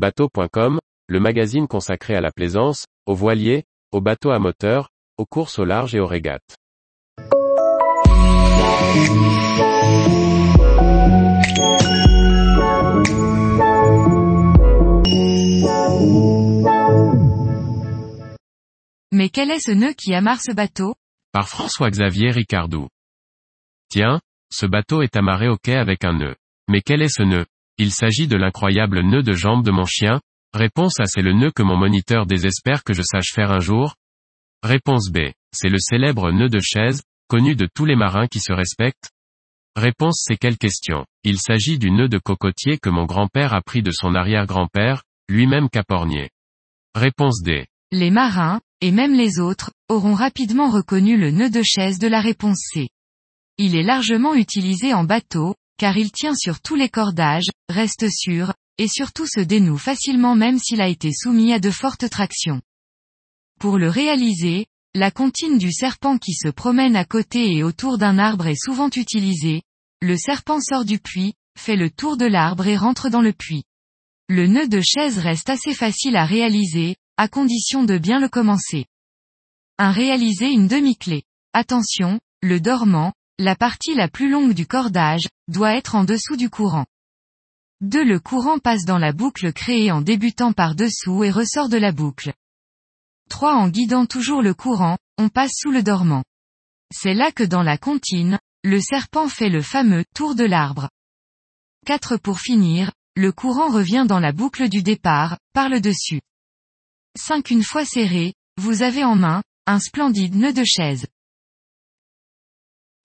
Bateau.com, le magazine consacré à la plaisance, aux voiliers, aux bateaux à moteur, aux courses au large et aux régates. Mais quel est ce nœud qui amarre ce bateau? Par François-Xavier Ricardou. Tiens, ce bateau est amarré au quai avec un nœud. Mais quel est ce nœud? Il s'agit de l'incroyable nœud de jambe de mon chien. Réponse A c'est le nœud que mon moniteur désespère que je sache faire un jour. Réponse B. C'est le célèbre nœud de chaise, connu de tous les marins qui se respectent. Réponse C. Quelle question Il s'agit du nœud de cocotier que mon grand-père a pris de son arrière-grand-père, lui-même capornier. Réponse D. Les marins, et même les autres, auront rapidement reconnu le nœud de chaise de la réponse C. Il est largement utilisé en bateau, car il tient sur tous les cordages, reste sûr, et surtout se dénoue facilement même s'il a été soumis à de fortes tractions. Pour le réaliser, la comptine du serpent qui se promène à côté et autour d'un arbre est souvent utilisée. Le serpent sort du puits, fait le tour de l'arbre et rentre dans le puits. Le nœud de chaise reste assez facile à réaliser, à condition de bien le commencer. 1. Réaliser une demi-clé. Attention, le dormant, la partie la plus longue du cordage, doit être en dessous du courant. 2. Le courant passe dans la boucle créée en débutant par dessous et ressort de la boucle. 3. En guidant toujours le courant, on passe sous le dormant. C'est là que dans la comptine, le serpent fait le fameux tour de l'arbre. 4. Pour finir, le courant revient dans la boucle du départ, par le dessus. 5. Une fois serré, vous avez en main, un splendide nœud de chaise.